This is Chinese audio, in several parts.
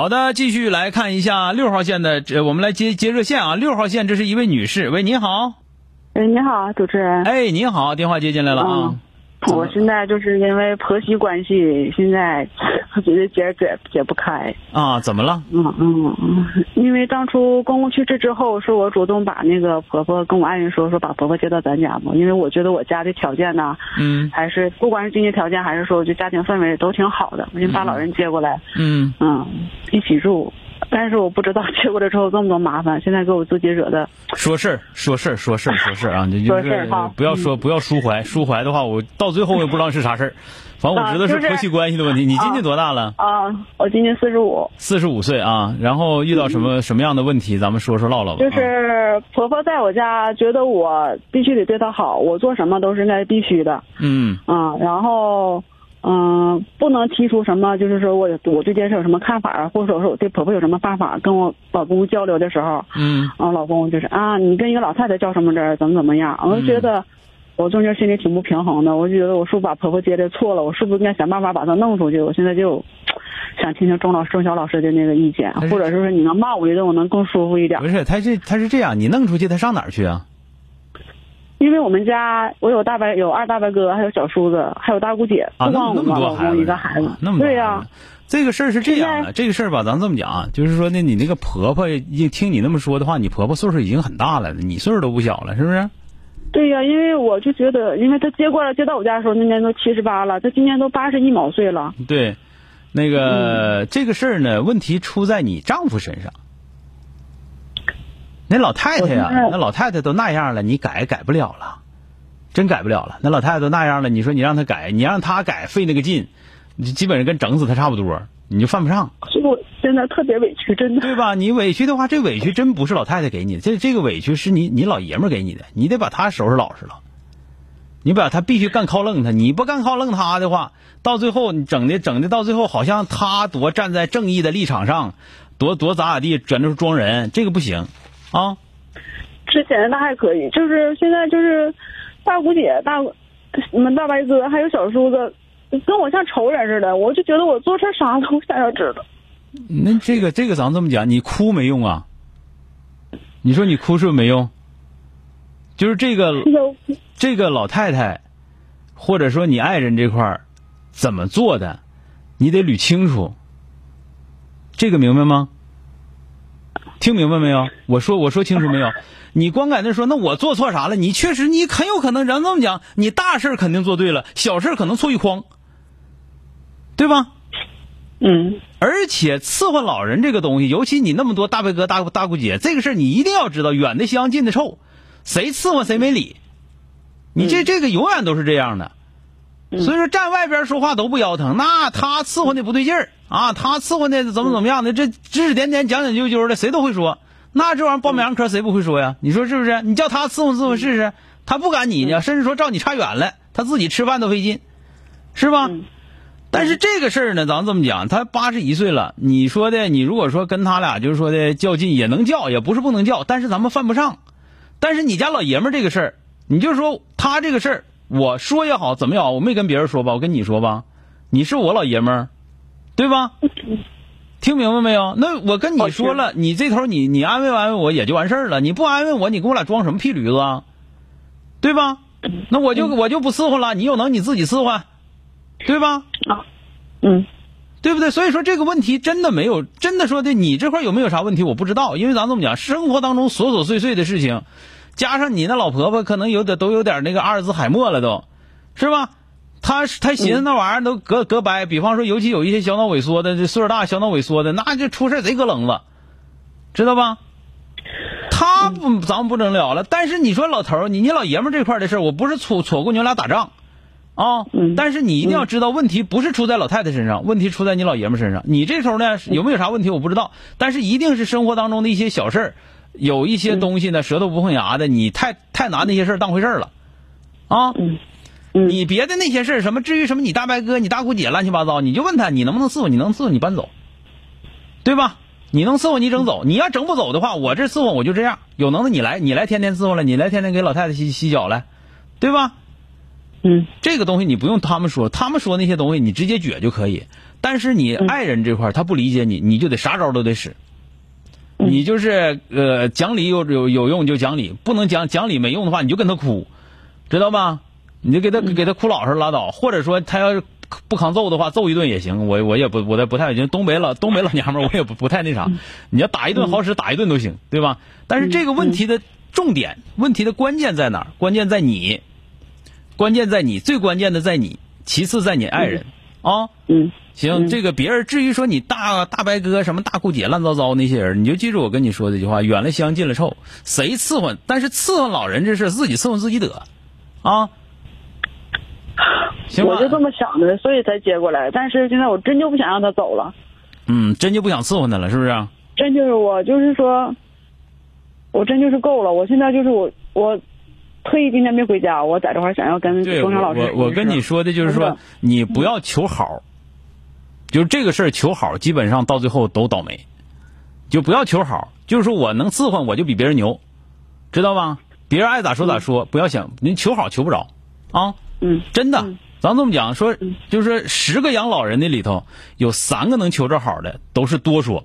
好的，继续来看一下六号线的，这我们来接接热线啊。六号线，这是一位女士，喂，你好，哎，你好，主持人。哎，你好，电话接进来了啊。我现在就是因为婆媳关系，现在我 觉得解解解不开。啊，怎么了？嗯嗯嗯，因为当初公公去世之后，是我主动把那个婆婆跟我爱人说，说把婆婆接到咱家嘛，因为我觉得我家的条件呢，嗯还是不管是经济条件，还是说就家庭氛围都挺好的，我就把老人接过来，嗯，嗯，一起住。但是我不知道接过来之后这么多麻烦，现在给我自己惹的。说事儿，说事儿，说事儿，说事儿啊！你就说是不要说不要抒怀，抒怀的话，我到最后我也不知道是啥事儿。反正我知道是是婆媳关系的问题。你今年多大了？啊，我今年四十五，四十五岁啊。然后遇到什么什么样的问题，咱们说说唠唠吧。就啊是婆婆在我家觉得我必须得对她好，我做什么都是应该必须的，嗯啊，然后嗯、不能提出什么，就是说我我对这件事有什么看法啊，或者说我对婆婆有什么办法，跟我老公交流的时候，嗯啊，老公就是啊，你跟一个老太太较什么真儿，怎么怎么样，我就觉得。我中间心里挺不平衡的，我就觉得我是不是把婆婆接的错了？我是不是应该想办法把她弄出去？我现在就想听听钟老钟晓老师的那个意见，或者是说你能骂我一顿，我能更舒服一点不。是，他是他是这样，你弄出去，他上哪儿去啊？因为我们家我有大伯有二大伯哥，还有小叔子，还有大姑姐，那么那么光我们老多孩子公一个孩子啊，那么多对呀、这个事儿是这样的，这个事儿吧，咱这么讲啊，就是说呢，你那个婆婆，一听你那么说的话，你婆婆岁数已经很大了，你岁数都不小了，是不是？对呀、因为我就觉得，因为他接过来接到我家的时候，那年都七十八了，他今年都八十一毛岁了。对，那嗯个、这个事儿呢，问题出在你丈夫身上。那老太太呀、那老太太都那样了，你改改不了了，真改不了了。那老太太都那样了，你说你让她改，你让她改费那个劲，你基本上跟整死她差不多，你就犯不上。所以我现在特别委屈，真的。对吧？你委屈的话，这委屈真不是老太太给你的，这这个委屈是你你老爷们给你的，你得把他收拾老实了。你把他必须干靠愣他，你不干靠愣他的话，到最后你整的整的到最后好像他多站在正义的立场上，多多咋咋地，卷着装人，这个不行啊。之前那还可以，就是现在就是大姑姐、大你们大白哥还有小叔子，跟我像仇人似的，我就觉得我做错啥了，我想要知道。那这个这个咱这么讲，你哭没用啊。你说你哭是不是没用？就是这个这个老太太，或者说你爱人这块儿怎么做的，你得捋清楚。这个明白吗？听明白没有？我说我说清楚没有？你光在那说，那我做错啥了？你确实你很有可能，咱这么讲，你大事儿肯定做对了，小事儿可能错一筐，对吧？嗯而且伺候老人这个东西，尤其你那么多大伯哥、大大姑姐，这个事儿你一定要知道，远的香，近的臭，谁伺候谁没理。你这这个永远都是这样的，所以说站外边说话都不腰疼。那他伺候的不对劲儿啊，他伺候的怎么怎么样的，这指指点点、讲讲究究的，谁都会说。那这玩意儿报名科谁不会说呀？你说是不是？你叫他伺候伺候试试，他不赶你呢，甚至说照你差远了，他自己吃饭都费劲，是吧？嗯但是这个事儿呢，咱这么讲，他八十一岁了，你说的，你如果说跟他俩就是说的较劲，也能较，也不是不能较，但是咱们犯不上。但是你家老爷们儿这个事儿，你就说他这个事儿，我说也好，怎么也好，我没跟别人说吧，我跟你说吧，你是我老爷们儿，对吧？听明白没有？那我跟你说了，你这头你你安慰安慰我也就完事儿了，你不安慰我，你跟我俩装什么屁驴子啊？对吧？那我就我就不伺候了，你有能你自己伺候，对吧？啊，嗯对不对？所以说这个问题真的没有，真的说的你这块有没有啥问题我不知道，因为咱这么讲，生活当中琐琐碎碎的事情，加上你那老婆婆可能有点都有点那个阿尔兹海默了都，是吧？她她寻思那玩意儿都隔隔掰，比方说尤其有一些小脑萎缩的，这岁数大小脑萎缩的，那就出事贼搁冷子，知道吧？他不，咱们不能聊了。但是你说老头儿，你你老爷们儿这块儿的事儿，我不是戳戳过你俩打仗，啊。嗯但是你一定要知道，问题不是出在老太太身上，问题出在你老爷们身上。你这时候呢，有没有啥问题我不知道，但是一定是生活当中的一些小事儿，有一些东西呢，舌头不碰牙的，你太太拿那些事儿当回事儿了，啊。你别的那些事儿，什么至于什么你大伯哥、你大姑姐乱七八糟，你就问他，你能不能伺候？你能伺候你搬走，对吧？你能伺候你整走，你要整不走的话，我这伺候我就这样。有能耐你来，你来天天伺候来，你来天天给老太太洗洗脚来，对吧？嗯这个东西你不用他们说，他们说那些东西你直接撅就可以。但是你爱人这块儿他不理解你，你就得啥招都得使。嗯你就是呃讲理有有有用就讲理，不能讲讲理没用的话你就跟他哭，知道吧？你就给他给他哭老实拉倒，或者说他要是不抗揍的话，揍一顿也行。我我也不我也不太行东北老东北老娘们儿我也不不太那啥，你要打一顿好使打一顿都行，对吧？但是这个问题的重点，问题的关键在哪儿？关键在你，关键在你，最关键的在你，其次在你爱人啊。嗯行，嗯这个别人至于说你大大白哥什么大姑姐乱糟糟那些人，你就记住我跟你说这句话：远了香，近了臭。谁伺候？但是伺候老人这事，自己伺候自己得，啊，行吧我就这么想的，所以才接过来。但是现在我真就不想让他走了，嗯，真就不想伺候他了，是不是？真就是我就是说，我真就是够了。我现在就是我我特意今天没回家，我在这块儿想要跟对，我钟晓老师我我跟你说的就是说，你不要求好，就是这个事儿求好，基本上到最后都倒霉，就不要求好，就是说我能伺候我就比别人牛，知道吧？别人爱咋说咋说，不要想您求好求不着，啊，嗯真的嗯，咱这么讲说，就是说十个养老人的里头有三个能求着好的，都是多说。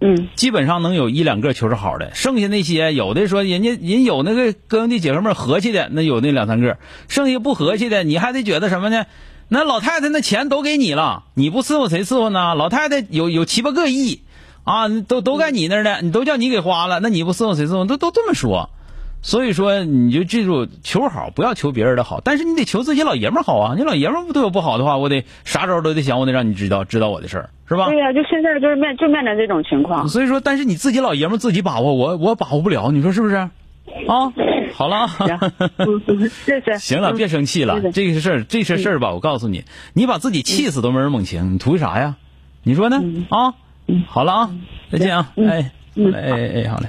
嗯基本上能有一两个求着好的，剩下那些有的说人家人有那个跟兄弟姐妹们和气的，那有那两三个，剩下不和气的，你还得觉得什么呢？那老太太那钱都给你了，你不伺候谁伺候呢？老太太有有七八个亿啊，都都在你那儿呢，你都叫你给花了，那你不伺候谁伺候？都都这么说。所以说，你就记住求好，不要求别人的好，但是你得求自己老爷们好啊！你老爷们对我不好的话，我得啥招都得想，我得让你知道知道我的事儿，是吧？对呀、就现在就是面就面临这种情况。所以说，但是你自己老爷们儿自己把握，我我把握不了，你说是不是？啊，好了 谢谢。行了，嗯别生气了。这个事儿，这些事儿吧，我告诉你，你把自己气死都没人猛情，你图啥呀？你说呢？啊，好了啊，再见啊，哎，嗯哎哎哎，好嘞。